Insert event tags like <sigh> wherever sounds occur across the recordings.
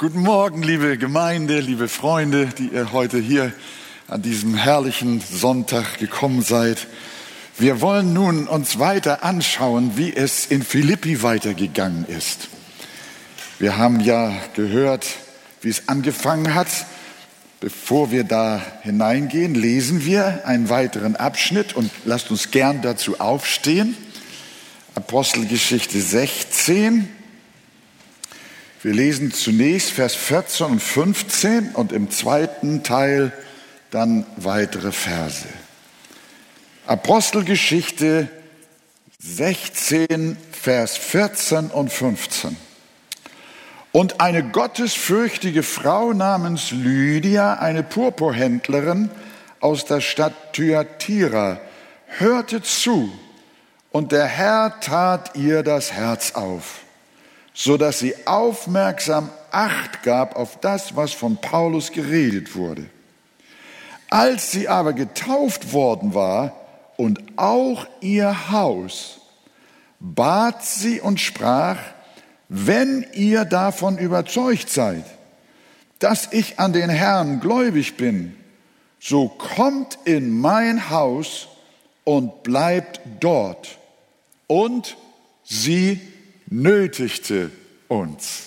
Guten Morgen, liebe Gemeinde, liebe Freunde, die ihr heute hier an diesem herrlichen Sonntag gekommen seid. Wir wollen nun uns weiter anschauen, wie es in Philippi weitergegangen ist. Wir haben ja gehört, wie es angefangen hat. Bevor wir da hineingehen, lesen wir einen weiteren Abschnitt und lasst uns gern dazu aufstehen. Apostelgeschichte 16. Wir lesen zunächst Vers 14 und 15 und im zweiten Teil dann weitere Verse. Apostelgeschichte 16, Vers 14 und 15. Und eine gottesfürchtige Frau namens Lydia, eine Purpurhändlerin aus der Stadt Thyatira, hörte zu und der Herr tat ihr das Herz auf so dass sie aufmerksam Acht gab auf das, was von Paulus geredet wurde. Als sie aber getauft worden war und auch ihr Haus, bat sie und sprach, wenn ihr davon überzeugt seid, dass ich an den Herrn gläubig bin, so kommt in mein Haus und bleibt dort. Und sie nötigte uns.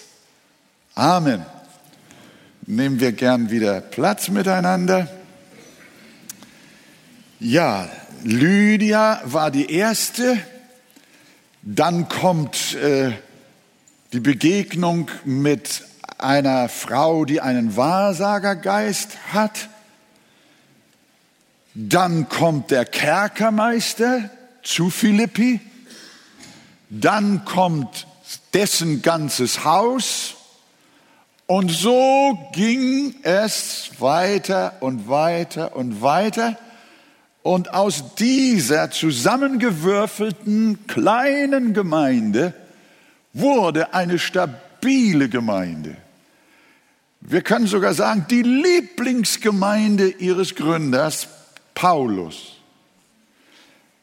Amen. Nehmen wir gern wieder Platz miteinander. Ja, Lydia war die erste. Dann kommt äh, die Begegnung mit einer Frau, die einen Wahrsagergeist hat. Dann kommt der Kerkermeister zu Philippi. Dann kommt dessen ganzes Haus. Und so ging es weiter und weiter und weiter. Und aus dieser zusammengewürfelten kleinen Gemeinde wurde eine stabile Gemeinde. Wir können sogar sagen, die Lieblingsgemeinde ihres Gründers, Paulus.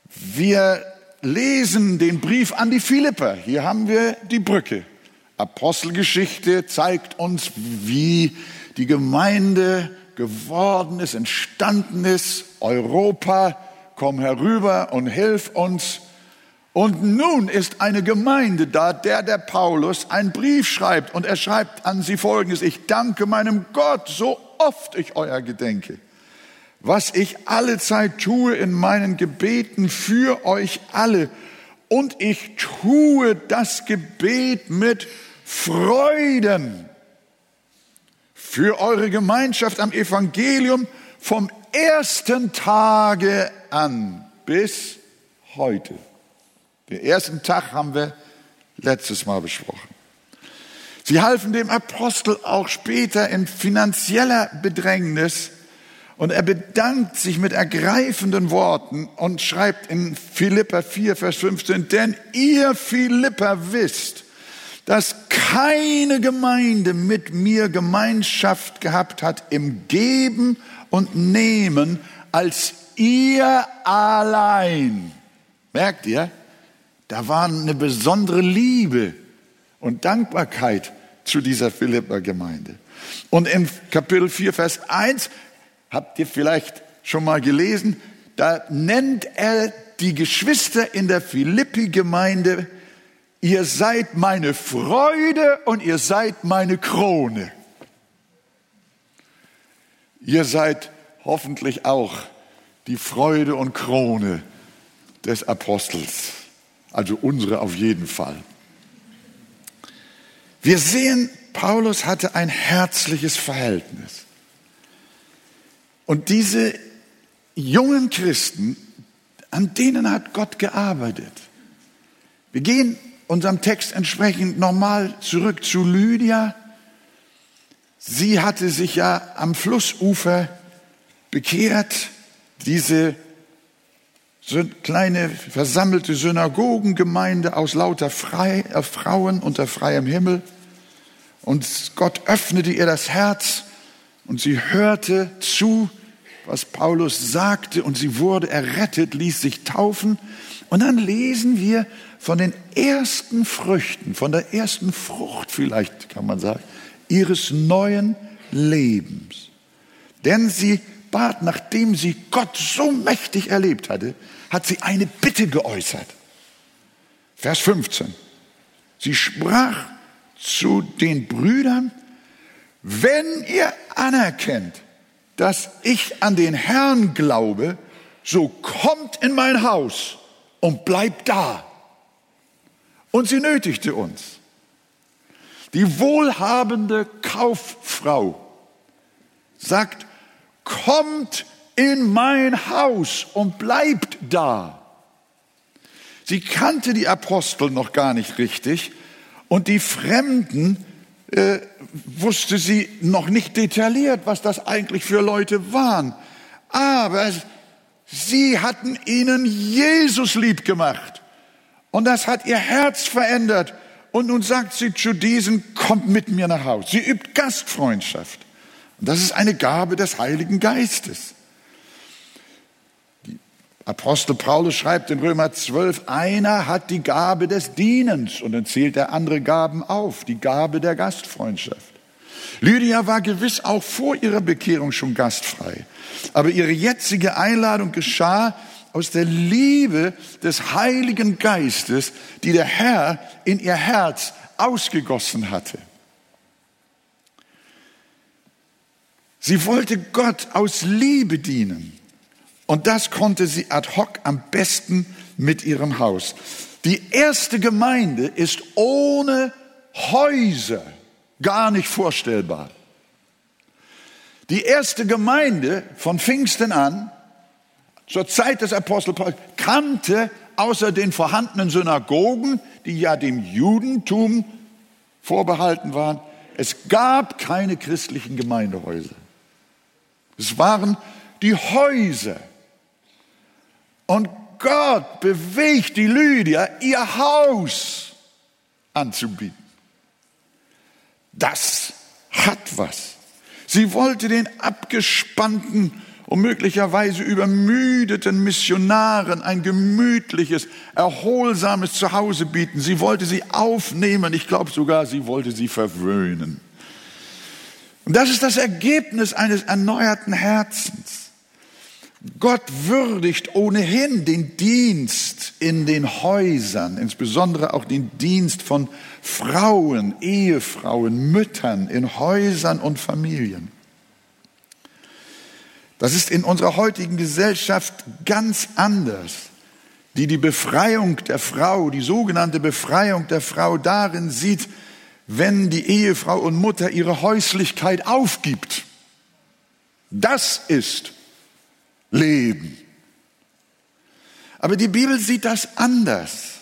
Wir lesen den Brief an die Philipper. Hier haben wir die Brücke. Apostelgeschichte zeigt uns, wie die Gemeinde geworden ist, entstanden ist. Europa, komm herüber und hilf uns. Und nun ist eine Gemeinde da, der der Paulus einen Brief schreibt und er schreibt an sie folgendes, ich danke meinem Gott, so oft ich euer gedenke was ich alle Zeit tue in meinen Gebeten für euch alle. Und ich tue das Gebet mit Freuden für eure Gemeinschaft am Evangelium vom ersten Tage an bis heute. Den ersten Tag haben wir letztes Mal besprochen. Sie halfen dem Apostel auch später in finanzieller Bedrängnis und er bedankt sich mit ergreifenden Worten und schreibt in Philippa 4, Vers 15, denn ihr Philippa wisst, dass keine Gemeinde mit mir Gemeinschaft gehabt hat im Geben und Nehmen als ihr allein. Merkt ihr? Da war eine besondere Liebe und Dankbarkeit zu dieser Philippa-Gemeinde. Und in Kapitel 4, Vers 1 habt ihr vielleicht schon mal gelesen, da nennt er die Geschwister in der Philippi-Gemeinde, ihr seid meine Freude und ihr seid meine Krone. Ihr seid hoffentlich auch die Freude und Krone des Apostels, also unsere auf jeden Fall. Wir sehen, Paulus hatte ein herzliches Verhältnis. Und diese jungen Christen, an denen hat Gott gearbeitet. Wir gehen unserem Text entsprechend nochmal zurück zu Lydia. Sie hatte sich ja am Flussufer bekehrt, diese kleine versammelte Synagogengemeinde aus lauter Frei, äh, Frauen unter freiem Himmel. Und Gott öffnete ihr das Herz und sie hörte zu was Paulus sagte und sie wurde errettet, ließ sich taufen. Und dann lesen wir von den ersten Früchten, von der ersten Frucht vielleicht kann man sagen, ihres neuen Lebens. Denn sie bat, nachdem sie Gott so mächtig erlebt hatte, hat sie eine Bitte geäußert. Vers 15. Sie sprach zu den Brüdern, wenn ihr anerkennt, dass ich an den Herrn glaube, so kommt in mein Haus und bleibt da. Und sie nötigte uns. Die wohlhabende Kauffrau sagt, kommt in mein Haus und bleibt da. Sie kannte die Apostel noch gar nicht richtig und die Fremden äh, wusste sie noch nicht detailliert, was das eigentlich für Leute waren. Aber sie hatten ihnen Jesus lieb gemacht. Und das hat ihr Herz verändert. Und nun sagt sie zu diesen, kommt mit mir nach Hause. Sie übt Gastfreundschaft. Und das ist eine Gabe des Heiligen Geistes. Apostel Paulus schreibt in Römer 12, einer hat die Gabe des Dienens und dann zählt er andere Gaben auf, die Gabe der Gastfreundschaft. Lydia war gewiss auch vor ihrer Bekehrung schon gastfrei, aber ihre jetzige Einladung geschah aus der Liebe des Heiligen Geistes, die der Herr in ihr Herz ausgegossen hatte. Sie wollte Gott aus Liebe dienen. Und das konnte sie ad hoc am besten mit ihrem Haus. Die erste Gemeinde ist ohne Häuser gar nicht vorstellbar. Die erste Gemeinde von Pfingsten an, zur Zeit des Apostel Paulus, kannte außer den vorhandenen Synagogen, die ja dem Judentum vorbehalten waren, es gab keine christlichen Gemeindehäuser. Es waren die Häuser und Gott bewegt die Lydia, ihr Haus anzubieten. Das hat was. Sie wollte den abgespannten und möglicherweise übermüdeten Missionaren ein gemütliches, erholsames Zuhause bieten. Sie wollte sie aufnehmen. Ich glaube sogar, sie wollte sie verwöhnen. Und das ist das Ergebnis eines erneuerten Herzens. Gott würdigt ohnehin den Dienst in den Häusern, insbesondere auch den Dienst von Frauen, Ehefrauen, Müttern in Häusern und Familien. Das ist in unserer heutigen Gesellschaft ganz anders, die die Befreiung der Frau, die sogenannte Befreiung der Frau darin sieht, wenn die Ehefrau und Mutter ihre Häuslichkeit aufgibt. Das ist leben. Aber die Bibel sieht das anders.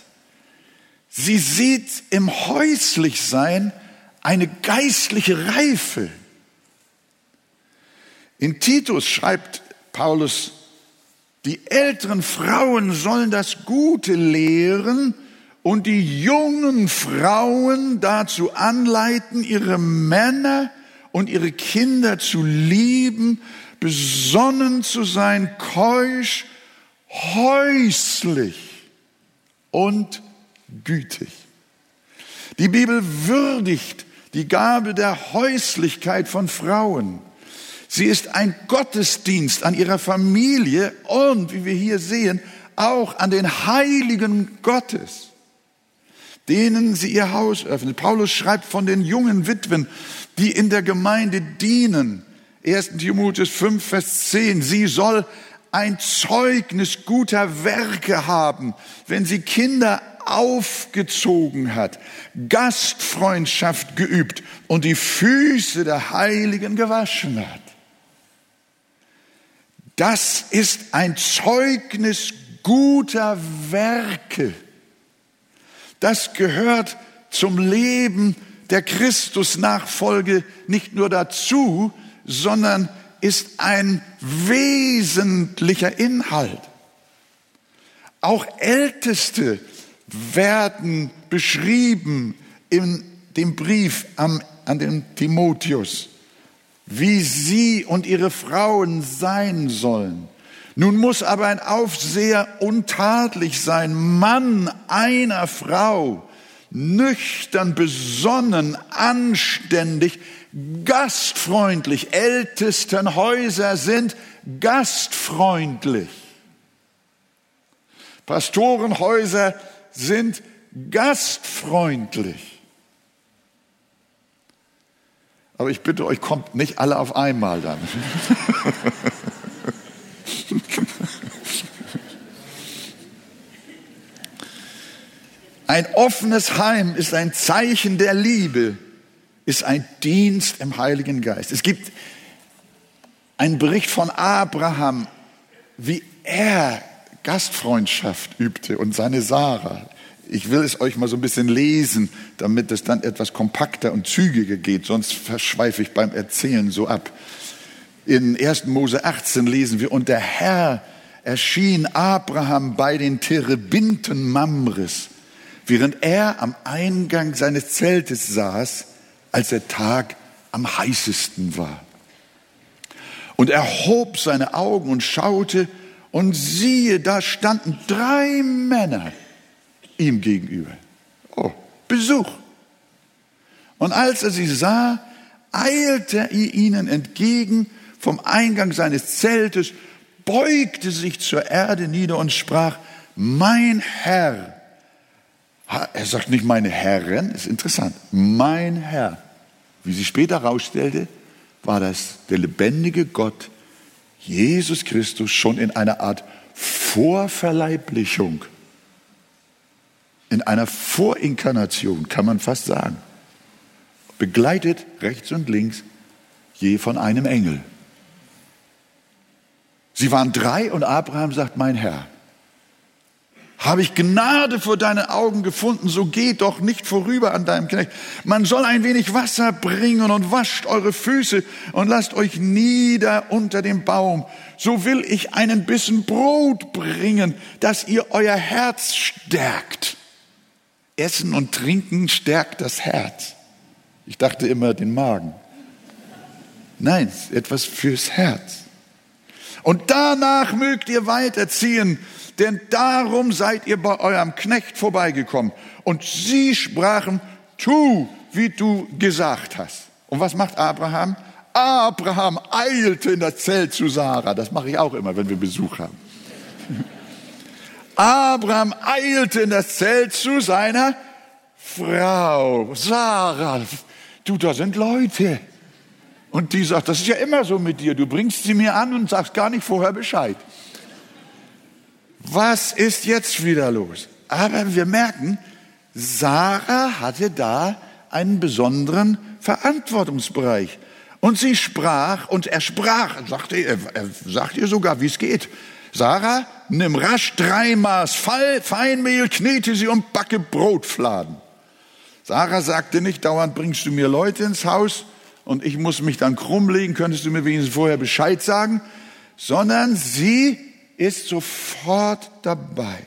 Sie sieht im Häuslichsein eine geistliche Reife. In Titus schreibt Paulus, die älteren Frauen sollen das Gute lehren und die jungen Frauen dazu anleiten, ihre Männer und ihre Kinder zu lieben besonnen zu sein, keusch, häuslich und gütig. Die Bibel würdigt die Gabe der Häuslichkeit von Frauen. Sie ist ein Gottesdienst an ihrer Familie und, wie wir hier sehen, auch an den Heiligen Gottes, denen sie ihr Haus öffnet. Paulus schreibt von den jungen Witwen, die in der Gemeinde dienen 1. Timotheus 5, Vers 10. Sie soll ein Zeugnis guter Werke haben, wenn sie Kinder aufgezogen hat, Gastfreundschaft geübt und die Füße der Heiligen gewaschen hat. Das ist ein Zeugnis guter Werke. Das gehört zum Leben der Christusnachfolge nicht nur dazu, sondern ist ein wesentlicher Inhalt. Auch Älteste werden beschrieben in dem Brief an, den Timotheus, wie sie und ihre Frauen sein sollen. Nun muss aber ein Aufseher untadelig sein, Mann einer Frau, nüchtern, besonnen, anständig, gastfreundlich. Ältesten Häuser sind gastfreundlich. Pastorenhäuser sind gastfreundlich. Aber ich bitte euch, kommt nicht alle auf einmal dann. <laughs> Ein offenes Heim ist ein Zeichen der Liebe, ist ein Dienst im Heiligen Geist. Es gibt einen Bericht von Abraham, wie er Gastfreundschaft übte und seine Sarah. Ich will es euch mal so ein bisschen lesen, damit es dann etwas kompakter und zügiger geht, sonst verschweife ich beim Erzählen so ab. In 1. Mose 18 lesen wir, und der Herr erschien Abraham bei den Terebinten Mamres, während er am Eingang seines Zeltes saß, als der Tag am heißesten war. Und er hob seine Augen und schaute, und siehe, da standen drei Männer ihm gegenüber. Oh, Besuch. Und als er sie sah, eilte er ihnen entgegen vom Eingang seines Zeltes, beugte sich zur Erde nieder und sprach, mein Herr. Er sagt nicht meine Herren, ist interessant. Mein Herr. Wie sich später herausstellte, war das der lebendige Gott, Jesus Christus, schon in einer Art Vorverleiblichung in einer Vorinkarnation, kann man fast sagen, begleitet rechts und links je von einem Engel. Sie waren drei und Abraham sagt, mein Herr, habe ich Gnade vor deinen Augen gefunden, so geht doch nicht vorüber an deinem Knecht. Man soll ein wenig Wasser bringen und wascht eure Füße und lasst euch nieder unter dem Baum. So will ich einen Bissen Brot bringen, dass ihr euer Herz stärkt. Essen und Trinken stärkt das Herz. Ich dachte immer den Magen. Nein, etwas fürs Herz. Und danach mögt ihr weiterziehen, denn darum seid ihr bei eurem Knecht vorbeigekommen. Und sie sprachen, tu, wie du gesagt hast. Und was macht Abraham? Abraham eilte in das Zelt zu Sarah. Das mache ich auch immer, wenn wir Besuch haben. <laughs> Abraham eilte in das Zelt zu seiner Frau. Sarah, du, da sind Leute. Und die sagt, das ist ja immer so mit dir. Du bringst sie mir an und sagst gar nicht vorher Bescheid. Was ist jetzt wieder los? Aber wir merken, Sarah hatte da einen besonderen Verantwortungsbereich. Und sie sprach, und er sprach, sagte, er, sagt ihr sogar, wie es geht. Sarah, nimm rasch drei Maß Feinmehl, knete sie und backe Brotfladen. Sarah sagte nicht dauernd, bringst du mir Leute ins Haus und ich muss mich dann krumm legen, könntest du mir wenigstens vorher Bescheid sagen, sondern sie ist sofort dabei.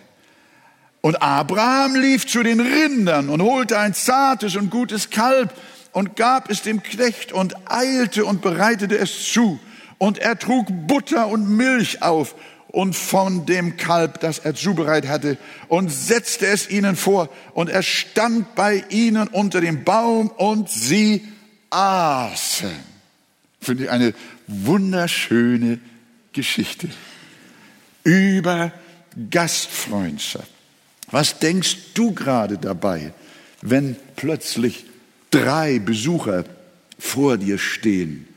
Und Abraham lief zu den Rindern und holte ein zartes und gutes Kalb und gab es dem Knecht und eilte und bereitete es zu. Und er trug Butter und Milch auf und von dem Kalb, das er zubereitet hatte, und setzte es ihnen vor. Und er stand bei ihnen unter dem Baum und sie aßen. Finde ich eine wunderschöne Geschichte über Gastfreundschaft. Was denkst du gerade dabei, wenn plötzlich drei Besucher vor dir stehen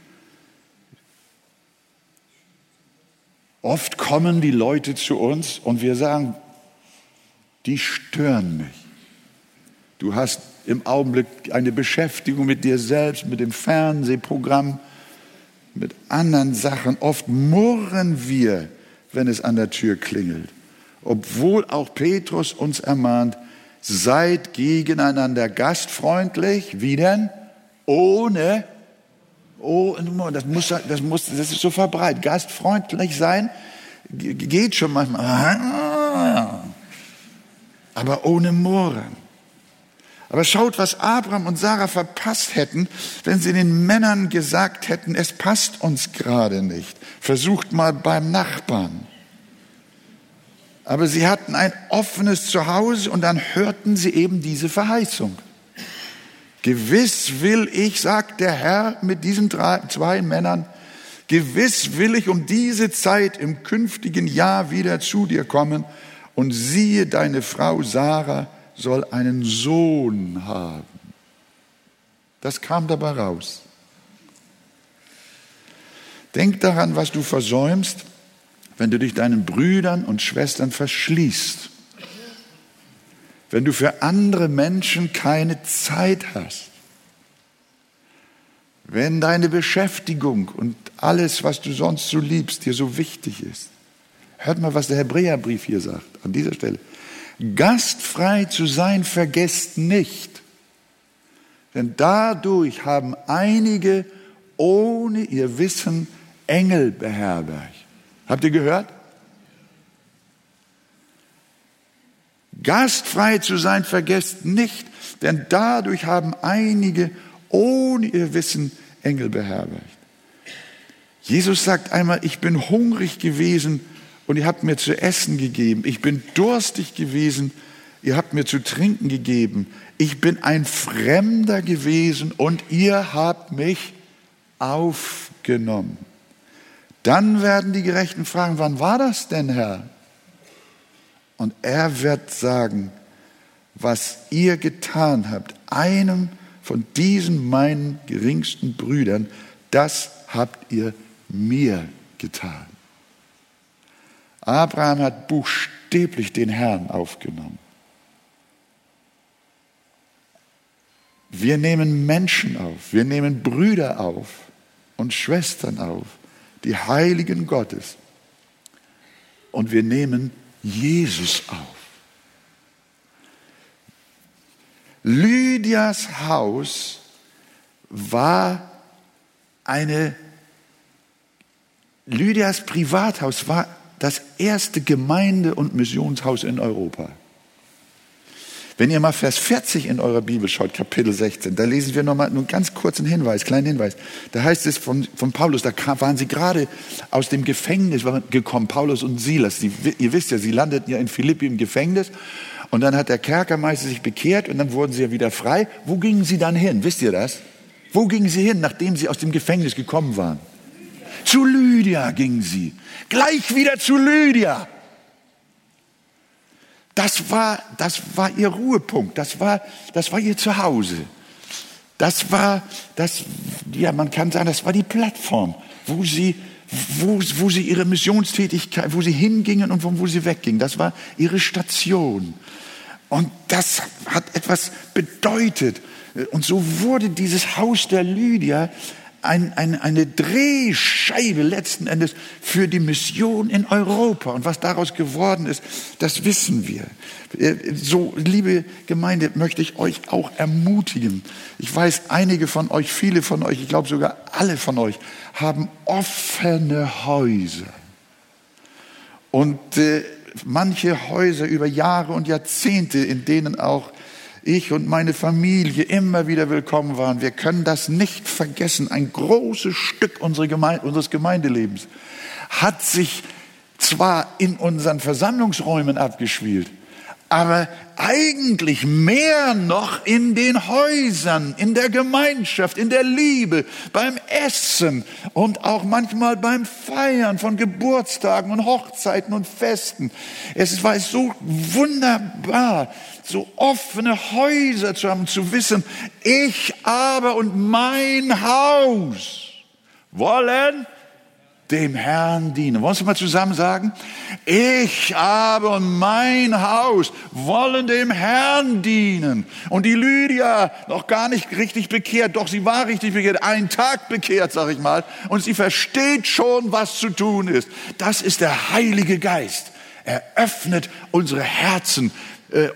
Oft kommen die Leute zu uns und wir sagen, die stören mich. Du hast im Augenblick eine Beschäftigung mit dir selbst, mit dem Fernsehprogramm, mit anderen Sachen. Oft murren wir, wenn es an der Tür klingelt. Obwohl auch Petrus uns ermahnt, seid gegeneinander gastfreundlich, wie denn? Ohne Oh, das muss, das muss, das ist so verbreitet. Gastfreundlich sein geht schon manchmal. Aber ohne Murren. Aber schaut, was Abraham und Sarah verpasst hätten, wenn sie den Männern gesagt hätten, es passt uns gerade nicht. Versucht mal beim Nachbarn. Aber sie hatten ein offenes Zuhause und dann hörten sie eben diese Verheißung. Gewiss will ich, sagt der Herr mit diesen drei, zwei Männern, gewiss will ich um diese Zeit im künftigen Jahr wieder zu dir kommen und siehe, deine Frau Sarah soll einen Sohn haben. Das kam dabei raus. Denk daran, was du versäumst, wenn du dich deinen Brüdern und Schwestern verschließt wenn du für andere Menschen keine Zeit hast, wenn deine Beschäftigung und alles, was du sonst so liebst, dir so wichtig ist. Hört mal, was der Hebräerbrief hier sagt, an dieser Stelle. Gastfrei zu sein, vergesst nicht, denn dadurch haben einige ohne ihr Wissen Engel beherbergt. Habt ihr gehört? Gastfrei zu sein, vergesst nicht, denn dadurch haben einige ohne ihr Wissen Engel beherbergt. Jesus sagt einmal, ich bin hungrig gewesen und ihr habt mir zu essen gegeben. Ich bin durstig gewesen, ihr habt mir zu trinken gegeben. Ich bin ein Fremder gewesen und ihr habt mich aufgenommen. Dann werden die Gerechten fragen, wann war das denn, Herr? Und er wird sagen, was ihr getan habt, einem von diesen meinen geringsten Brüdern, das habt ihr mir getan. Abraham hat buchstäblich den Herrn aufgenommen. Wir nehmen Menschen auf, wir nehmen Brüder auf und Schwestern auf, die Heiligen Gottes. Und wir nehmen Jesus auf. Lydias Haus war eine, Lydias Privathaus war das erste Gemeinde- und Missionshaus in Europa. Wenn ihr mal Vers 40 in eurer Bibel schaut, Kapitel 16, da lesen wir nochmal einen ganz kurzen Hinweis, kleinen Hinweis. Da heißt es von, von Paulus, da waren sie gerade aus dem Gefängnis gekommen, Paulus und Silas. Die, ihr wisst ja, sie landeten ja in Philippi im Gefängnis und dann hat der Kerkermeister sich bekehrt und dann wurden sie ja wieder frei. Wo gingen sie dann hin? Wisst ihr das? Wo gingen sie hin, nachdem sie aus dem Gefängnis gekommen waren? Zu Lydia gingen sie. Gleich wieder zu Lydia. Das war, das war ihr Ruhepunkt, das war, das war ihr Zuhause. Das war, das, ja, man kann sagen, das war die Plattform, wo sie, wo, wo sie ihre Missionstätigkeit, wo sie hingingen und von wo sie weggingen. Das war ihre Station. Und das hat etwas bedeutet. Und so wurde dieses Haus der Lydia ein, ein, eine Drehscheibe letzten Endes für die Mission in Europa. Und was daraus geworden ist, das wissen wir. Äh, so, liebe Gemeinde, möchte ich euch auch ermutigen. Ich weiß, einige von euch, viele von euch, ich glaube sogar alle von euch, haben offene Häuser. Und äh, manche Häuser über Jahre und Jahrzehnte, in denen auch ich und meine Familie immer wieder willkommen waren. Wir können das nicht vergessen. Ein großes Stück unseres Gemeindelebens hat sich zwar in unseren Versammlungsräumen abgespielt, aber eigentlich mehr noch in den Häusern, in der Gemeinschaft, in der Liebe, beim Essen und auch manchmal beim Feiern von Geburtstagen und Hochzeiten und Festen. Es war so wunderbar, so offene Häuser zu haben, zu wissen, ich aber und mein Haus wollen dem Herrn dienen. Wollen wir mal zusammen sagen? Ich aber und mein Haus wollen dem Herrn dienen. Und die Lydia, noch gar nicht richtig bekehrt, doch sie war richtig bekehrt, einen Tag bekehrt, sag ich mal, und sie versteht schon, was zu tun ist. Das ist der Heilige Geist. Er öffnet unsere Herzen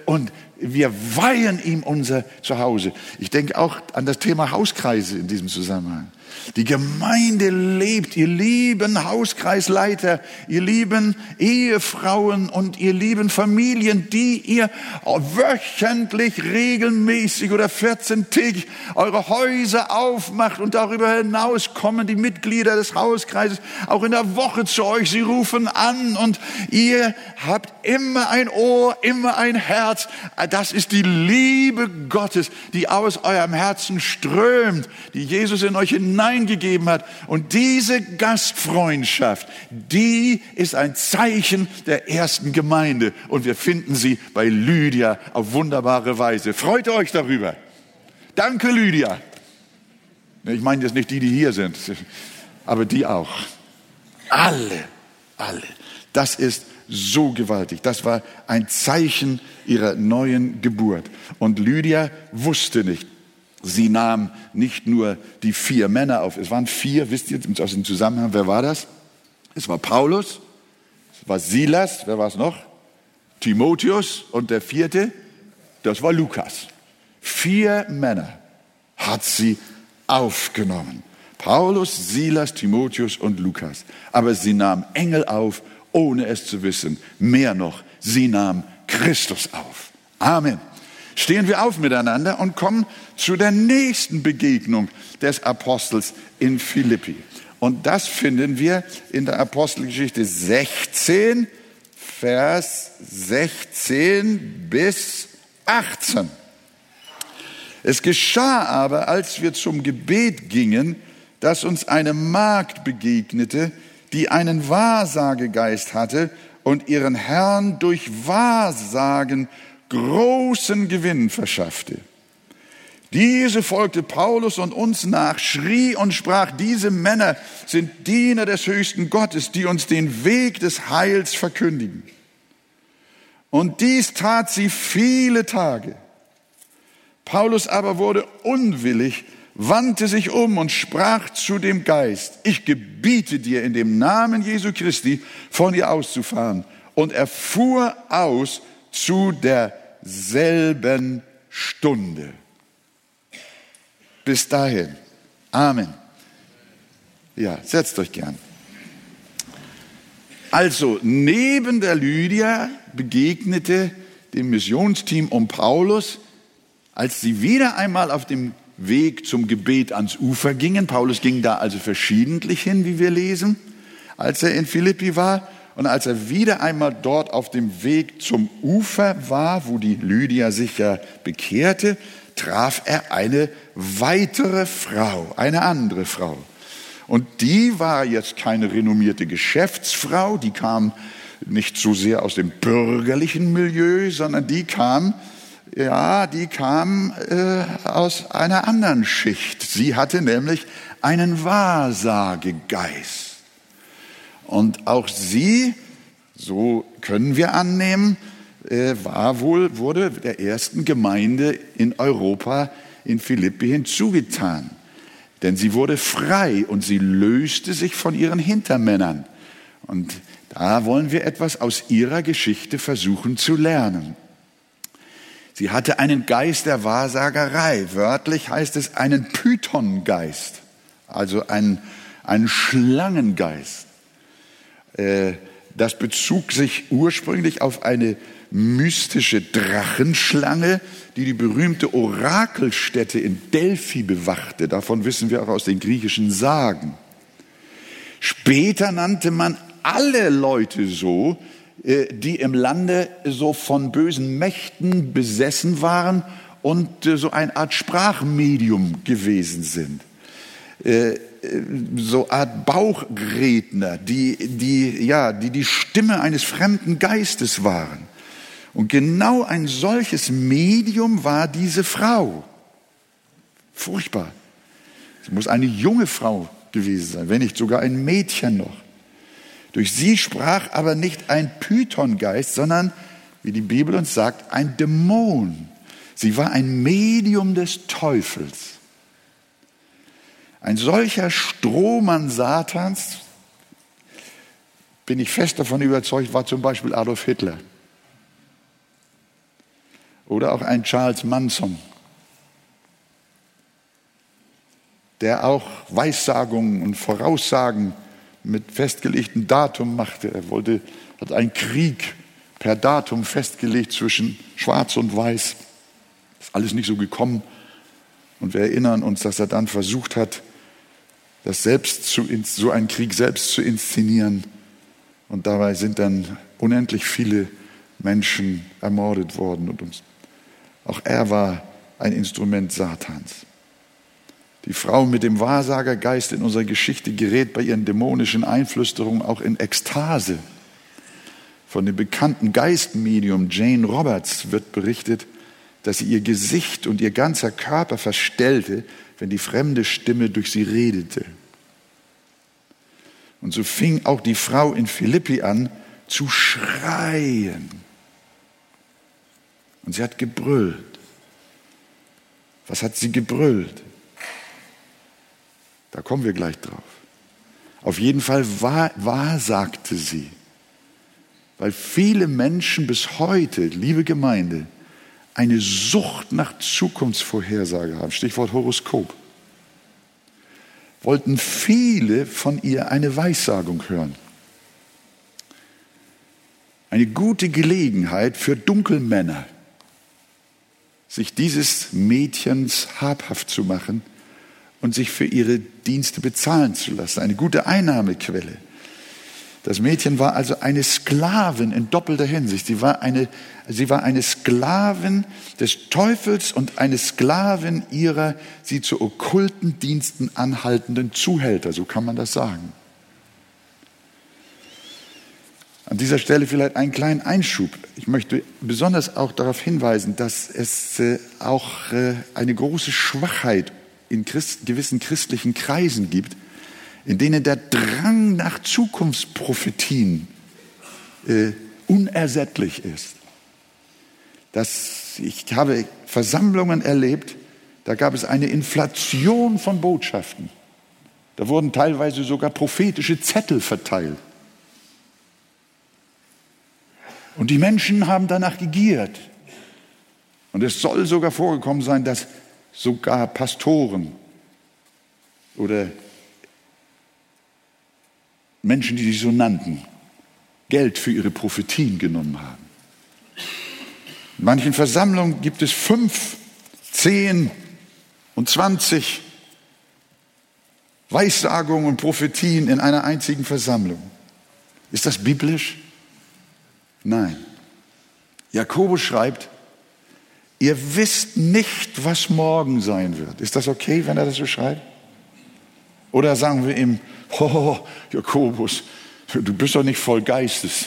und wir weihen ihm unser Zuhause. Ich denke auch an das Thema Hauskreise in diesem Zusammenhang. Die Gemeinde lebt, ihr lieben Hauskreisleiter, ihr lieben Ehefrauen und ihr lieben Familien, die ihr wöchentlich, regelmäßig oder 14-tägig eure Häuser aufmacht und darüber hinaus kommen die Mitglieder des Hauskreises auch in der Woche zu euch. Sie rufen an und ihr habt immer ein Ohr, immer ein Herz. das ist die Liebe Gottes, die aus eurem Herzen strömt, die Jesus in euch hineingegeben hat. Und diese Gastfreundschaft, die ist ein Zeichen der ersten Gemeinde. Und wir finden sie bei Lydia auf wunderbare Weise. Freut euch darüber. Danke, Lydia. Ich meine jetzt nicht die, die hier sind, aber die auch. Alle, alle. Das ist so gewaltig. Das war ein Zeichen ihrer neuen Geburt. Und Lydia wusste nicht. Sie nahm nicht nur die vier Männer auf. Es waren vier, wisst ihr aus dem Zusammenhang, wer war das? Es war Paulus, es war Silas, wer war es noch? Timotheus und der vierte, das war Lukas. Vier Männer hat sie aufgenommen. Paulus, Silas, Timotheus und Lukas. Aber sie nahm Engel auf ohne es zu wissen. Mehr noch, sie nahm Christus auf. Amen. Stehen wir auf miteinander und kommen zu der nächsten Begegnung des Apostels in Philippi. Und das finden wir in der Apostelgeschichte 16, Vers 16 bis 18. Es geschah aber, als wir zum Gebet gingen, dass uns eine Magd begegnete, die einen Wahrsagegeist hatte und ihren Herrn durch Wahrsagen großen Gewinn verschaffte. Diese folgte Paulus und uns nach, schrie und sprach, diese Männer sind Diener des höchsten Gottes, die uns den Weg des Heils verkündigen. Und dies tat sie viele Tage. Paulus aber wurde unwillig, wandte sich um und sprach zu dem Geist, ich gebiete dir in dem Namen Jesu Christi von ihr auszufahren. Und er fuhr aus zu derselben Stunde. Bis dahin. Amen. Ja, setzt euch gern. Also, neben der Lydia begegnete dem Missionsteam um Paulus, als sie wieder einmal auf dem Weg zum Gebet ans Ufer gingen. Paulus ging da also verschiedentlich hin, wie wir lesen, als er in Philippi war. Und als er wieder einmal dort auf dem Weg zum Ufer war, wo die Lydia sich ja bekehrte, traf er eine weitere Frau, eine andere Frau. Und die war jetzt keine renommierte Geschäftsfrau, die kam nicht so sehr aus dem bürgerlichen Milieu, sondern die kam ja, die kam äh, aus einer anderen Schicht. Sie hatte nämlich einen Wahrsagegeist. Und auch sie, so können wir annehmen, äh, war wohl, wurde der ersten Gemeinde in Europa in Philippi hinzugetan. Denn sie wurde frei und sie löste sich von ihren Hintermännern. Und da wollen wir etwas aus ihrer Geschichte versuchen zu lernen. Sie hatte einen Geist der Wahrsagerei. Wörtlich heißt es einen Pythongeist, also einen, einen Schlangengeist. Äh, das bezog sich ursprünglich auf eine mystische Drachenschlange, die die berühmte Orakelstätte in Delphi bewachte. Davon wissen wir auch aus den griechischen Sagen. Später nannte man alle Leute so, äh, die im Lande so von bösen Mächten besessen waren und äh, so eine Art Sprachmedium gewesen sind. So Art Bauchredner, die, die, ja, die die Stimme eines fremden Geistes waren. Und genau ein solches Medium war diese Frau. Furchtbar. Sie muss eine junge Frau gewesen sein, wenn nicht sogar ein Mädchen noch. Durch sie sprach aber nicht ein Pythongeist, sondern, wie die Bibel uns sagt, ein Dämon. Sie war ein Medium des Teufels. Ein solcher Strohmann Satans, bin ich fest davon überzeugt, war zum Beispiel Adolf Hitler. Oder auch ein Charles Manson, der auch Weissagungen und Voraussagen mit festgelegtem Datum machte. Er wollte, hat einen Krieg per Datum festgelegt zwischen Schwarz und Weiß. Ist alles nicht so gekommen. Und wir erinnern uns, dass er dann versucht hat, das selbst zu, so einen Krieg selbst zu inszenieren. Und dabei sind dann unendlich viele Menschen ermordet worden und uns Auch er war ein Instrument Satans. Die Frau mit dem Wahrsagergeist in unserer Geschichte gerät bei ihren dämonischen Einflüsterungen auch in Ekstase. Von dem bekannten Geistmedium Jane Roberts wird berichtet, dass sie ihr Gesicht und ihr ganzer Körper verstellte, wenn die fremde Stimme durch sie redete. Und so fing auch die Frau in Philippi an zu schreien. Und sie hat gebrüllt. Was hat sie gebrüllt? Da kommen wir gleich drauf. Auf jeden Fall wahr, wahr sagte sie. Weil viele Menschen bis heute, liebe Gemeinde, eine Sucht nach Zukunftsvorhersage haben. Stichwort Horoskop. Wollten viele von ihr eine Weissagung hören. Eine gute Gelegenheit für Dunkelmänner, sich dieses Mädchens habhaft zu machen – und sich für ihre Dienste bezahlen zu lassen. Eine gute Einnahmequelle. Das Mädchen war also eine Sklavin in doppelter Hinsicht. Sie war eine, sie war eine Sklavin des Teufels und eine Sklavin ihrer sie zu okkulten Diensten anhaltenden Zuhälter, so kann man das sagen. An dieser Stelle vielleicht einen kleinen Einschub. Ich möchte besonders auch darauf hinweisen, dass es äh, auch äh, eine große Schwachheit in gewissen christlichen Kreisen gibt, in denen der Drang nach Zukunftsprophetien äh, unersättlich ist. Das, ich habe Versammlungen erlebt, da gab es eine Inflation von Botschaften. Da wurden teilweise sogar prophetische Zettel verteilt. Und die Menschen haben danach gegiert. Und es soll sogar vorgekommen sein, dass sogar Pastoren oder Menschen, die sich so nannten, Geld für ihre Prophetien genommen haben. In manchen Versammlungen gibt es fünf, zehn und zwanzig Weissagungen und Prophetien in einer einzigen Versammlung. Ist das biblisch? Nein. Jakobus schreibt, Ihr wisst nicht, was morgen sein wird. Ist das okay, wenn er das so schreibt? Oder sagen wir ihm, oh, Jakobus, du bist doch nicht voll Geistes.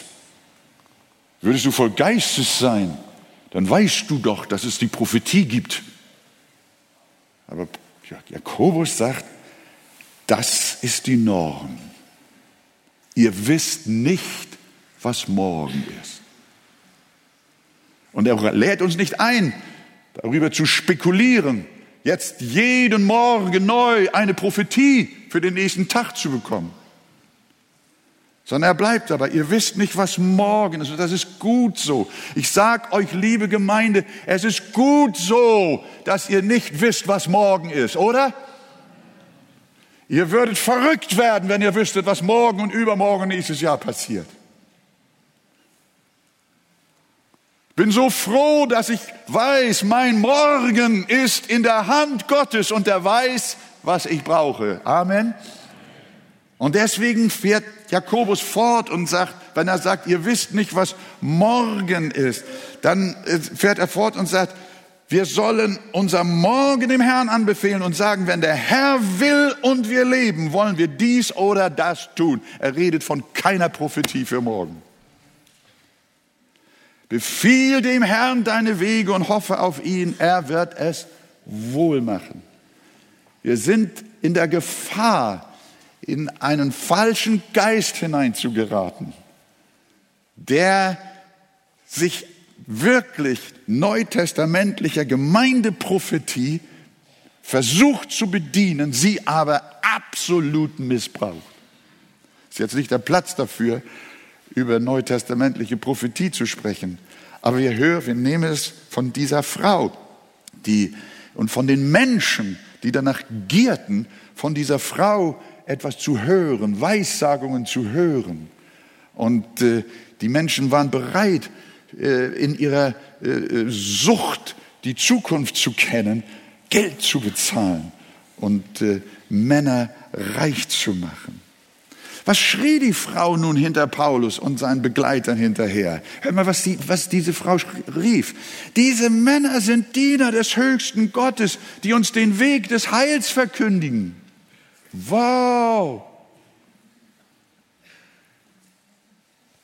Würdest du voll Geistes sein, dann weißt du doch, dass es die Prophetie gibt. Aber Jakobus sagt, das ist die Norm. Ihr wisst nicht, was morgen ist. Und er lädt uns nicht ein, darüber zu spekulieren, jetzt jeden Morgen neu eine Prophetie für den nächsten Tag zu bekommen. Sondern er bleibt dabei. Ihr wisst nicht, was morgen ist. Und das ist gut so. Ich sag euch, liebe Gemeinde, es ist gut so, dass ihr nicht wisst, was morgen ist, oder? Ihr würdet verrückt werden, wenn ihr wüsstet, was morgen und übermorgen nächstes Jahr passiert. Bin so froh, dass ich weiß, mein Morgen ist in der Hand Gottes und er weiß, was ich brauche. Amen. Und deswegen fährt Jakobus fort und sagt, wenn er sagt, ihr wisst nicht, was morgen ist, dann äh, fährt er fort und sagt, wir sollen unser Morgen dem Herrn anbefehlen und sagen, wenn der Herr will und wir leben, wollen wir dies oder das tun. Er redet von keiner Prophetie für morgen. Befiehl dem Herrn deine Wege und hoffe auf ihn, er wird es wohl machen. Wir sind in der Gefahr, in einen falschen Geist hineinzugeraten, der sich wirklich neutestamentlicher Gemeindeprophetie versucht zu bedienen, sie aber absolut missbraucht. Ist jetzt nicht der Platz dafür, über neutestamentliche Prophetie zu sprechen. Aber wir hören, wir nehmen es von dieser Frau, die und von den Menschen, die danach gierten, von dieser Frau etwas zu hören, Weissagungen zu hören. Und äh, die Menschen waren bereit, äh, in ihrer äh, Sucht die Zukunft zu kennen, Geld zu bezahlen und äh, Männer reich zu machen. Was schrie die Frau nun hinter Paulus und seinen Begleitern hinterher? Hört mal, was, die, was diese Frau rief. Diese Männer sind Diener des höchsten Gottes, die uns den Weg des Heils verkündigen. Wow!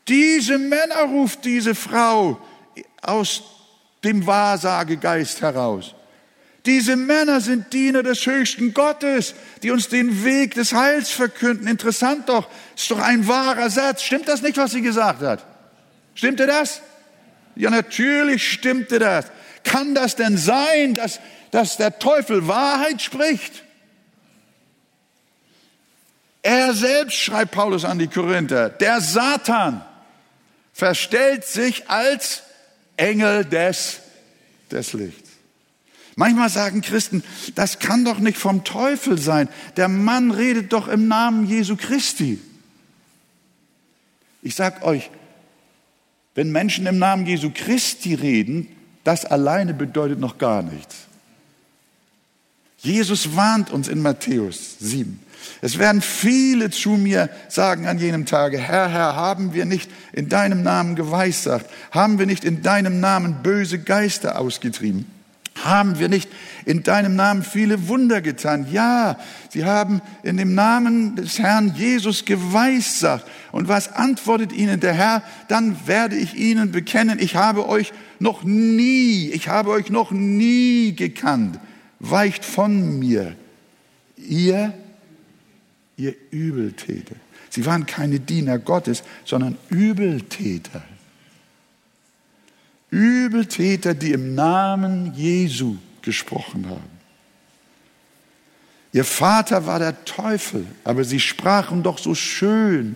Diese Männer ruft diese Frau aus dem Wahrsagegeist heraus. Diese Männer sind Diener des höchsten Gottes, die uns den Weg des Heils verkünden. Interessant doch, ist doch ein wahrer Satz. Stimmt das nicht, was sie gesagt hat? Stimmte das? Ja, natürlich stimmte das. Kann das denn sein, dass, dass der Teufel Wahrheit spricht? Er selbst, schreibt Paulus an die Korinther, der Satan verstellt sich als Engel des, des Lichts. Manchmal sagen Christen, das kann doch nicht vom Teufel sein. Der Mann redet doch im Namen Jesu Christi. Ich sag euch, wenn Menschen im Namen Jesu Christi reden, das alleine bedeutet noch gar nichts. Jesus warnt uns in Matthäus 7. Es werden viele zu mir sagen an jenem Tage, Herr, Herr, haben wir nicht in deinem Namen geweissagt? Haben wir nicht in deinem Namen böse Geister ausgetrieben? Haben wir nicht in deinem Namen viele Wunder getan? Ja, sie haben in dem Namen des Herrn Jesus geweissagt. Und was antwortet ihnen der Herr? Dann werde ich ihnen bekennen, ich habe euch noch nie, ich habe euch noch nie gekannt. Weicht von mir, ihr, ihr Übeltäter. Sie waren keine Diener Gottes, sondern Übeltäter. Übeltäter, die im Namen Jesu gesprochen haben. Ihr Vater war der Teufel, aber sie sprachen doch so schön,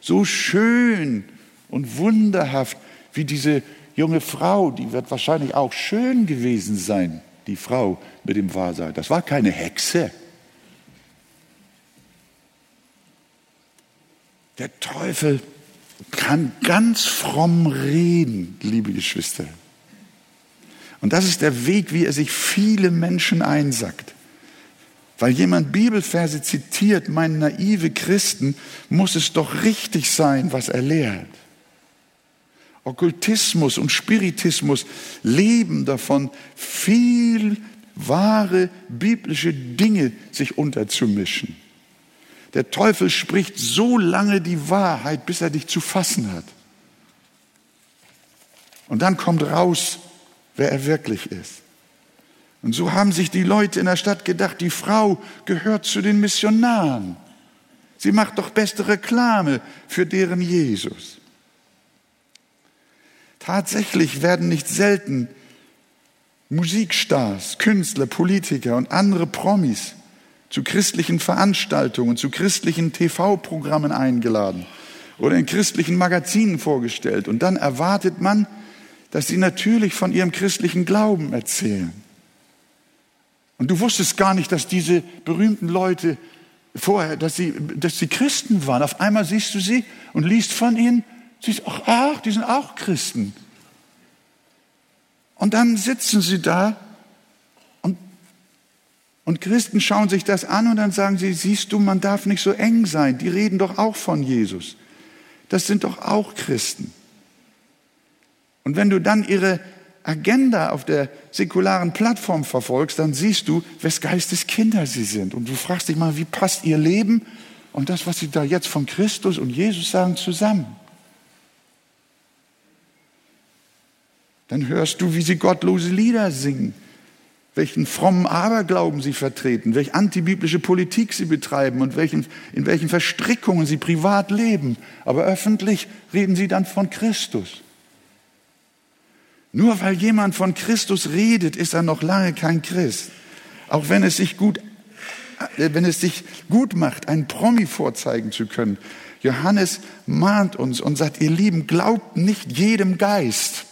so schön und wunderhaft wie diese junge Frau, die wird wahrscheinlich auch schön gewesen sein, die Frau mit dem Wahrsager. Das war keine Hexe. Der Teufel kann ganz fromm reden, liebe Geschwister. Und das ist der Weg, wie er sich viele Menschen einsackt. Weil jemand Bibelverse zitiert, mein naive Christen, muss es doch richtig sein, was er lehrt. Okkultismus und Spiritismus leben davon, viel wahre biblische Dinge sich unterzumischen. Der Teufel spricht so lange die Wahrheit, bis er dich zu fassen hat. Und dann kommt raus, wer er wirklich ist. Und so haben sich die Leute in der Stadt gedacht, die Frau gehört zu den Missionaren. Sie macht doch beste Reklame für deren Jesus. Tatsächlich werden nicht selten Musikstars, Künstler, Politiker und andere Promis zu christlichen Veranstaltungen, zu christlichen TV-Programmen eingeladen oder in christlichen Magazinen vorgestellt. Und dann erwartet man, dass sie natürlich von ihrem christlichen Glauben erzählen. Und du wusstest gar nicht, dass diese berühmten Leute vorher, dass sie, dass sie Christen waren. Auf einmal siehst du sie und liest von ihnen, siehst, ach, ach, die sind auch Christen. Und dann sitzen sie da und Christen schauen sich das an und dann sagen sie, siehst du, man darf nicht so eng sein. Die reden doch auch von Jesus. Das sind doch auch Christen. Und wenn du dann ihre Agenda auf der säkularen Plattform verfolgst, dann siehst du, wes Geistes Kinder sie sind. Und du fragst dich mal, wie passt ihr Leben und das, was sie da jetzt von Christus und Jesus sagen, zusammen? Dann hörst du, wie sie gottlose Lieder singen welchen frommen Aberglauben sie vertreten, welche antibiblische Politik sie betreiben und welchen, in welchen Verstrickungen sie privat leben. Aber öffentlich reden sie dann von Christus. Nur weil jemand von Christus redet, ist er noch lange kein Christ. Auch wenn es sich gut, äh, wenn es sich gut macht, einen Promi vorzeigen zu können. Johannes mahnt uns und sagt, ihr Lieben, glaubt nicht jedem Geist,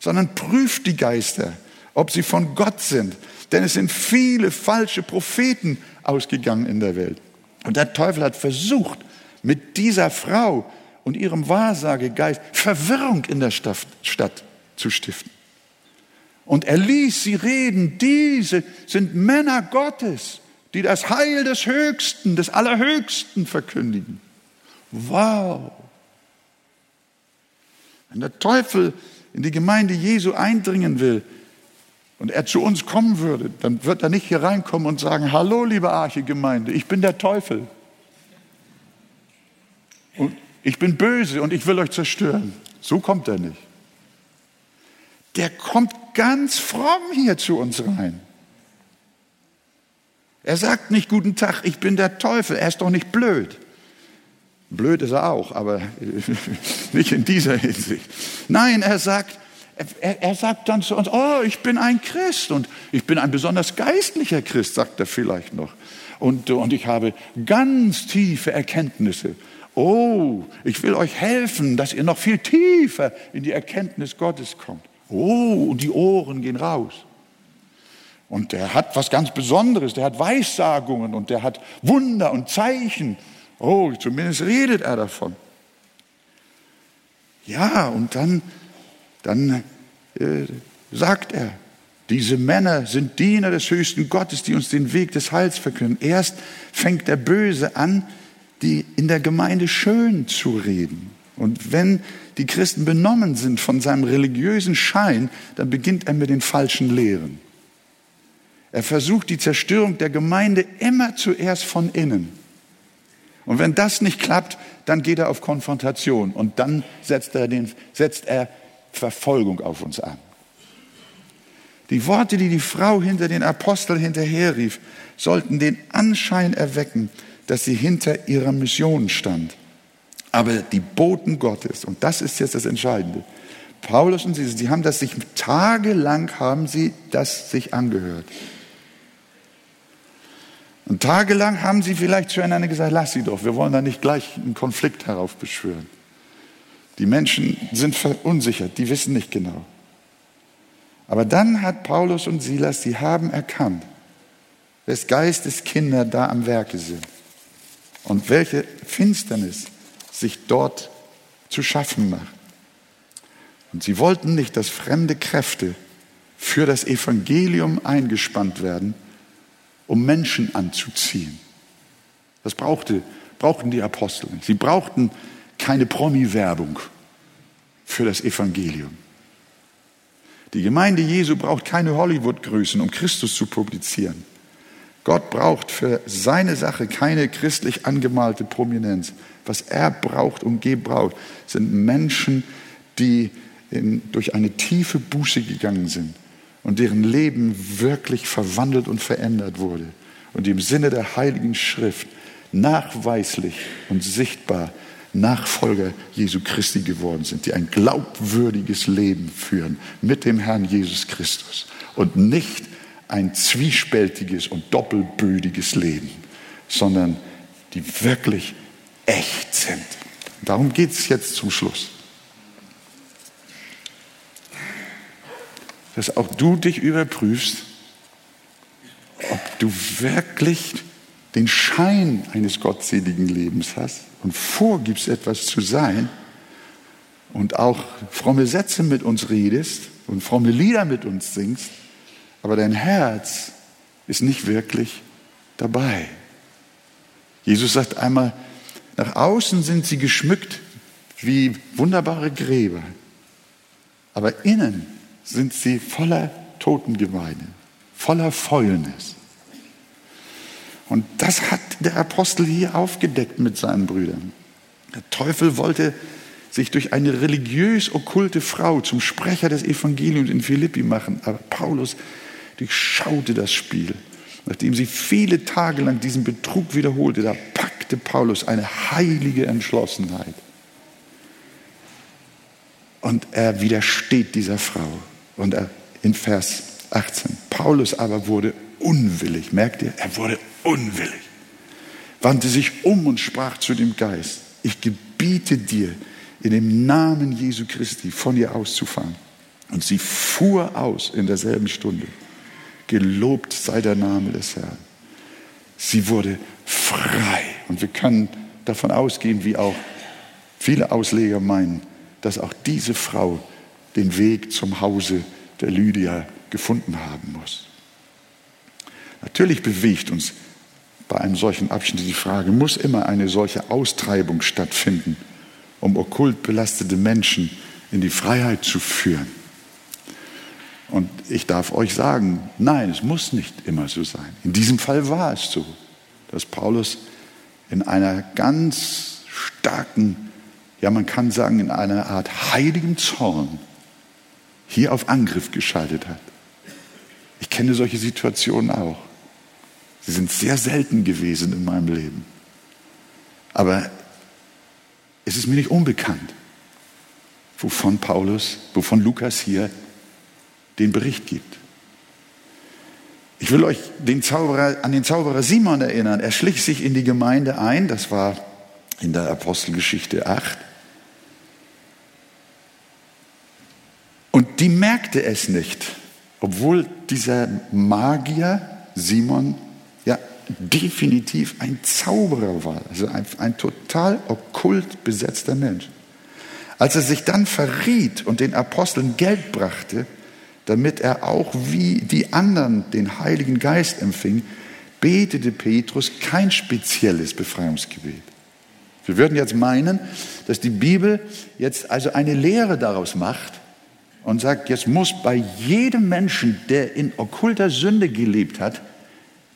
sondern prüft die Geister ob sie von Gott sind. Denn es sind viele falsche Propheten ausgegangen in der Welt. Und der Teufel hat versucht, mit dieser Frau und ihrem Wahrsagegeist Verwirrung in der Stadt zu stiften. Und er ließ sie reden, diese sind Männer Gottes, die das Heil des Höchsten, des Allerhöchsten verkündigen. Wow! Wenn der Teufel in die Gemeinde Jesu eindringen will und er zu uns kommen würde, dann wird er nicht hier reinkommen und sagen, hallo liebe Arche-Gemeinde, ich bin der Teufel. Und ich bin böse und ich will euch zerstören. So kommt er nicht. Der kommt ganz fromm hier zu uns rein. Er sagt nicht, guten Tag, ich bin der Teufel. Er ist doch nicht blöd. Blöd ist er auch, aber <laughs> nicht in dieser Hinsicht. Nein, er sagt, er, er, sagt dann zu uns, oh, ich bin ein Christ und ich bin ein besonders geistlicher Christ, sagt er vielleicht noch. Und, und ich habe ganz tiefe Erkenntnisse. Oh, ich will euch helfen, dass ihr noch viel tiefer in die Erkenntnis Gottes kommt. Oh, und die Ohren gehen raus. Und der hat was ganz Besonderes, der hat Weissagungen und der hat Wunder und Zeichen. Oh, zumindest redet er davon. Ja, und dann, dann äh, sagt er, diese Männer sind Diener des höchsten Gottes, die uns den Weg des Heils verkünden. Erst fängt der Böse an, die in der Gemeinde schön zu reden. Und wenn die Christen benommen sind von seinem religiösen Schein, dann beginnt er mit den falschen Lehren. Er versucht die Zerstörung der Gemeinde immer zuerst von innen. Und wenn das nicht klappt, dann geht er auf Konfrontation und dann setzt er, den, setzt er Verfolgung auf uns an. Die Worte, die die Frau hinter den Aposteln hinterherrief, sollten den Anschein erwecken, dass sie hinter ihrer Mission stand. Aber die Boten Gottes, und das ist jetzt das Entscheidende, Paulus und sie, sie haben das sich tagelang haben sie das sich angehört. Und tagelang haben sie vielleicht zueinander gesagt, lass sie doch, wir wollen da nicht gleich einen Konflikt heraufbeschwören. Die Menschen sind verunsichert, die wissen nicht genau. Aber dann hat Paulus und Silas, die haben erkannt, wes Geistes Kinder da am Werke sind und welche Finsternis sich dort zu schaffen macht. Und sie wollten nicht, dass fremde Kräfte für das Evangelium eingespannt werden, um Menschen anzuziehen. Das brauchte, brauchten die Apostel. Sie brauchten keine Promi-Werbung für das Evangelium. Die Gemeinde Jesu braucht keine Hollywood-Größen, um Christus zu publizieren. Gott braucht für seine Sache keine christlich angemalte Prominenz. Was er braucht und gebraucht, sind Menschen, die in, durch eine tiefe Buße gegangen sind und deren Leben wirklich verwandelt und verändert wurde und im Sinne der Heiligen Schrift nachweislich und sichtbar Nachfolger Jesu Christi geworden sind, die ein glaubwürdiges Leben führen mit dem Herrn Jesus Christus und nicht ein zwiespältiges und doppelbödiges Leben, sondern die wirklich echt sind. Darum geht es jetzt zum Schluss. Dass auch du dich überprüfst, ob du wirklich den Schein eines gottseligen Lebens hast und vorgibst, etwas zu sein und auch fromme Sätze mit uns redest und fromme Lieder mit uns singst, aber dein Herz ist nicht wirklich dabei. Jesus sagt einmal, nach außen sind sie geschmückt wie wunderbare Gräber, aber innen sind sie voller Totengeweide, voller Fäulnis. Und das hat der Apostel hier aufgedeckt mit seinen Brüdern. Der Teufel wollte sich durch eine religiös okkulte Frau zum Sprecher des Evangeliums in Philippi machen, aber Paulus durchschaute das Spiel. Nachdem sie viele Tage lang diesen Betrug wiederholte, da packte Paulus eine heilige Entschlossenheit. Und er widersteht dieser Frau. Und er, in Vers 18, Paulus aber wurde unwillig. Merkt ihr? Er wurde unwillig. Wandte sich um und sprach zu dem Geist, ich gebiete dir, in dem Namen Jesu Christi von ihr auszufahren. Und sie fuhr aus in derselben Stunde. Gelobt sei der Name des Herrn. Sie wurde frei. Und wir können davon ausgehen, wie auch viele Ausleger meinen, dass auch diese Frau den Weg zum Hause der Lydia gefunden haben muss. Natürlich bewegt uns bei einem solchen Abschnitt die Frage, muss immer eine solche Austreibung stattfinden, um okkult belastete Menschen in die Freiheit zu führen? Und ich darf euch sagen, nein, es muss nicht immer so sein. In diesem Fall war es so, dass Paulus in einer ganz starken, ja man kann sagen, in einer Art heiligem Zorn hier auf Angriff geschaltet hat. Ich kenne solche Situationen auch. Sie sind sehr selten gewesen in meinem Leben. Aber es ist mir nicht unbekannt, wovon Paulus, wovon Lukas hier den Bericht gibt. Ich will euch den Zauberer, an den Zauberer Simon erinnern. Er schlich sich in die Gemeinde ein, das war in der Apostelgeschichte 8. Und die merkte es nicht, obwohl dieser Magier Simon ja definitiv ein Zauberer war, also ein, ein total okkult besetzter Mensch. Als er sich dann verriet und den Aposteln Geld brachte, damit er auch wie die anderen den Heiligen Geist empfing, betete Petrus kein spezielles Befreiungsgebet. Wir würden jetzt meinen, dass die Bibel jetzt also eine Lehre daraus macht und sagt, jetzt muss bei jedem Menschen, der in okkulter Sünde gelebt hat,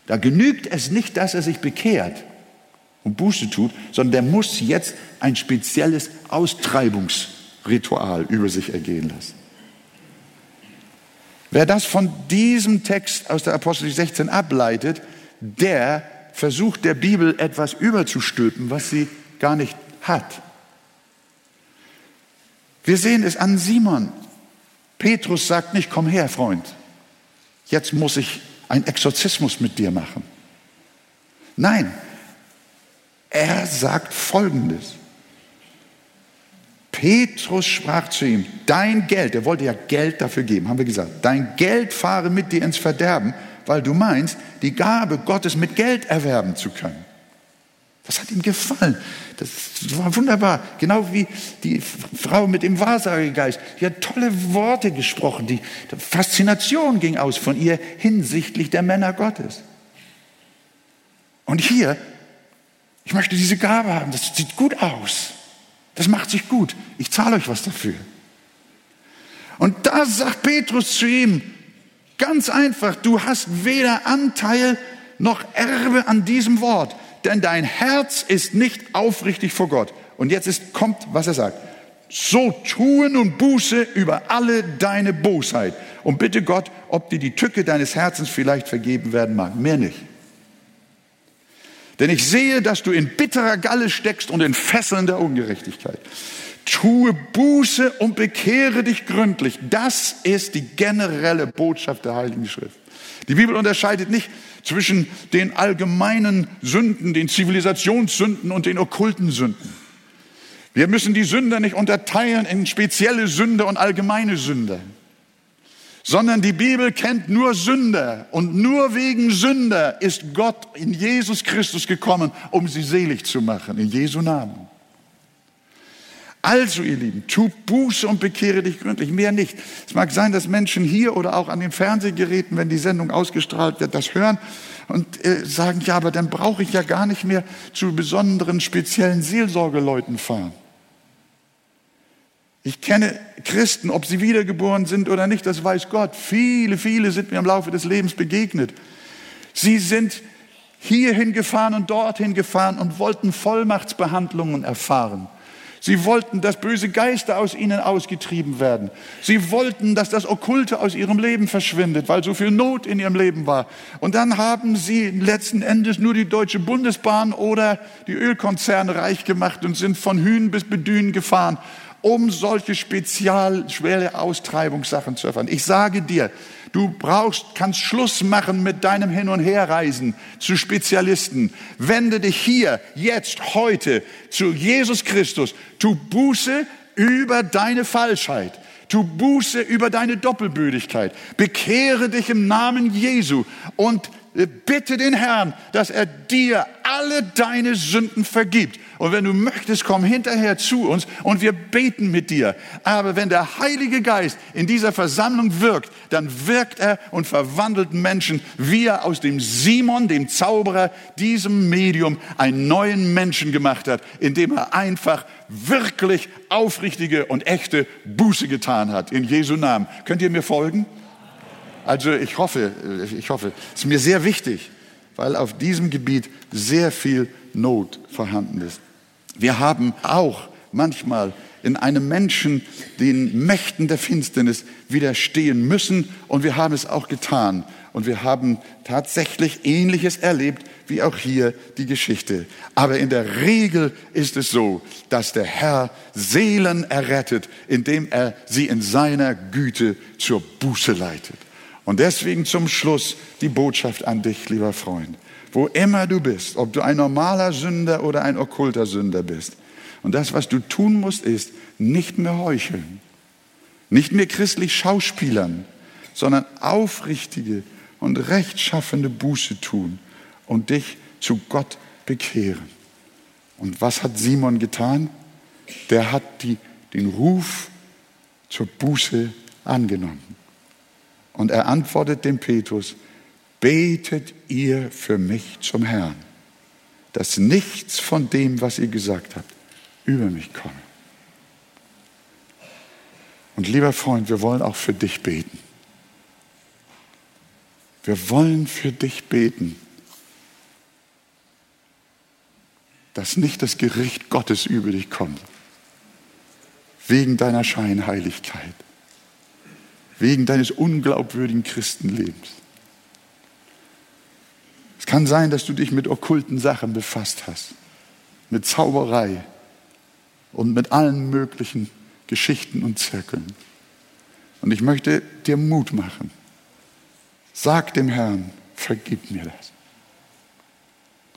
da genügt es nicht, dass er sich bekehrt und Buße tut, sondern der muss jetzt ein spezielles Austreibungsritual über sich ergehen lassen. Wer das von diesem Text aus der Apostel 16 ableitet, der versucht der Bibel etwas überzustülpen, was sie gar nicht hat. Wir sehen es an Simon. Petrus sagt nicht, komm her, Freund, jetzt muss ich einen Exorzismus mit dir machen. Nein, er sagt Folgendes. Petrus sprach zu ihm, dein Geld, er wollte ja Geld dafür geben, haben wir gesagt, dein Geld fahre mit dir ins Verderben, weil du meinst, die Gabe Gottes mit Geld erwerben zu können. Das hat ihm gefallen. Das war wunderbar. Genau wie die Frau mit dem Wahrsagegeist. Die hat tolle Worte gesprochen. Die Faszination ging aus von ihr hinsichtlich der Männer Gottes. Und hier, ich möchte diese Gabe haben. Das sieht gut aus. Das macht sich gut. Ich zahle euch was dafür. Und da sagt Petrus zu ihm, ganz einfach, du hast weder Anteil noch Erbe an diesem Wort, denn dein Herz ist nicht aufrichtig vor Gott. Und jetzt ist, kommt, was er sagt. So tue nun Buße über alle deine Bosheit und bitte Gott, ob dir die Tücke deines Herzens vielleicht vergeben werden mag. Mehr nicht. Denn ich sehe, dass du in bitterer Galle steckst und in Fesseln der Ungerechtigkeit. Tue Buße und bekehre dich gründlich. Das ist die generelle Botschaft der Heiligen Schrift. Die Bibel unterscheidet nicht zwischen den allgemeinen Sünden, den Zivilisationssünden und den okkulten Sünden. Wir müssen die Sünder nicht unterteilen in spezielle Sünde und allgemeine Sünde sondern die Bibel kennt nur Sünder und nur wegen Sünder ist Gott in Jesus Christus gekommen, um sie selig zu machen, in Jesu Namen. Also, ihr Lieben, tu Buße und bekehre dich gründlich, mehr nicht. Es mag sein, dass Menschen hier oder auch an den Fernsehgeräten, wenn die Sendung ausgestrahlt wird, das hören und äh, sagen, ja, aber dann brauche ich ja gar nicht mehr zu besonderen, speziellen Seelsorgeleuten fahren. Ich kenne Christen, ob sie wiedergeboren sind oder nicht, das weiß Gott. Viele, viele sind mir im Laufe des Lebens begegnet. Sie sind hierhin gefahren und dorthin gefahren und wollten Vollmachtsbehandlungen erfahren. Sie wollten, dass böse Geister aus ihnen ausgetrieben werden. Sie wollten, dass das Okkulte aus ihrem Leben verschwindet, weil so viel Not in ihrem Leben war. Und dann haben sie letzten Endes nur die Deutsche Bundesbahn oder die Ölkonzerne reich gemacht und sind von Hünen bis Bedünen gefahren um solche spezial schwere Austreibungssachen zu erfahren. Ich sage dir, du brauchst, kannst Schluss machen mit deinem Hin- und Herreisen zu Spezialisten. Wende dich hier, jetzt, heute zu Jesus Christus. Tu Buße über deine Falschheit. Tu Buße über deine Doppelbödigkeit. Bekehre dich im Namen Jesu und bitte den Herrn, dass er dir alle deine Sünden vergibt. Und wenn du möchtest, komm hinterher zu uns und wir beten mit dir. Aber wenn der Heilige Geist in dieser Versammlung wirkt, dann wirkt er und verwandelt Menschen, wie er aus dem Simon, dem Zauberer, diesem Medium, einen neuen Menschen gemacht hat, indem er einfach wirklich aufrichtige und echte Buße getan hat. In Jesu Namen. Könnt ihr mir folgen? Also ich hoffe, ich hoffe, es ist mir sehr wichtig, weil auf diesem Gebiet sehr viel Not vorhanden ist. Wir haben auch manchmal in einem Menschen den Mächten der Finsternis widerstehen müssen und wir haben es auch getan. Und wir haben tatsächlich Ähnliches erlebt wie auch hier die Geschichte. Aber in der Regel ist es so, dass der Herr Seelen errettet, indem er sie in seiner Güte zur Buße leitet. Und deswegen zum Schluss die Botschaft an dich, lieber Freund. Wo immer du bist, ob du ein normaler Sünder oder ein okkulter Sünder bist. Und das, was du tun musst, ist nicht mehr heucheln, nicht mehr christlich schauspielern, sondern aufrichtige und rechtschaffende Buße tun und dich zu Gott bekehren. Und was hat Simon getan? Der hat die, den Ruf zur Buße angenommen. Und er antwortet dem Petrus, betet ihr für mich zum Herrn, dass nichts von dem, was ihr gesagt habt, über mich komme. Und lieber Freund, wir wollen auch für dich beten. Wir wollen für dich beten, dass nicht das Gericht Gottes über dich kommt, wegen deiner Scheinheiligkeit, wegen deines unglaubwürdigen Christenlebens. Es kann sein, dass du dich mit okkulten Sachen befasst hast, mit Zauberei und mit allen möglichen Geschichten und Zirkeln. Und ich möchte dir Mut machen. Sag dem Herrn, vergib mir das.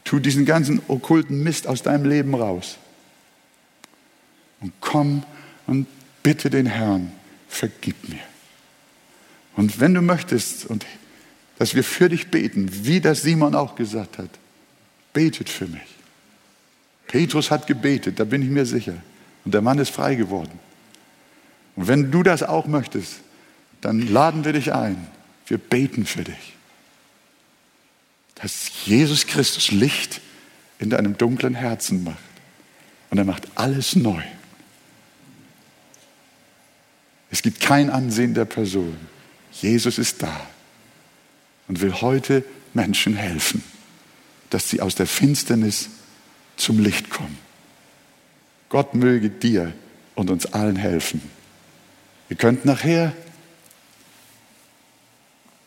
Tu diesen ganzen okkulten Mist aus deinem Leben raus. Und komm und bitte den Herrn, vergib mir. Und wenn du möchtest, und dass wir für dich beten, wie das Simon auch gesagt hat, betet für mich. Petrus hat gebetet, da bin ich mir sicher. Und der Mann ist frei geworden. Und wenn du das auch möchtest, dann laden wir dich ein. Wir beten für dich. Dass Jesus Christus Licht in deinem dunklen Herzen macht. Und er macht alles neu. Es gibt kein Ansehen der Person. Jesus ist da und will heute Menschen helfen, dass sie aus der Finsternis zum Licht kommen. Gott möge dir und uns allen helfen. Ihr könnt nachher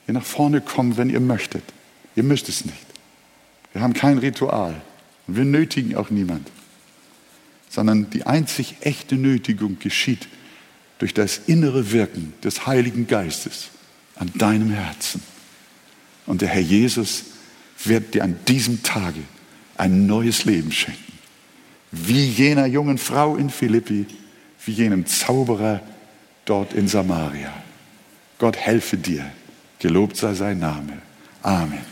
hier nach vorne kommen, wenn ihr möchtet. Ihr müsst es nicht. Wir haben kein Ritual und wir nötigen auch niemand, sondern die einzig echte Nötigung geschieht durch das innere Wirken des Heiligen Geistes an deinem Herzen. Und der Herr Jesus wird dir an diesem Tage ein neues Leben schenken. Wie jener jungen Frau in Philippi, wie jenem Zauberer dort in Samaria. Gott helfe dir. Gelobt sei sein Name. Amen.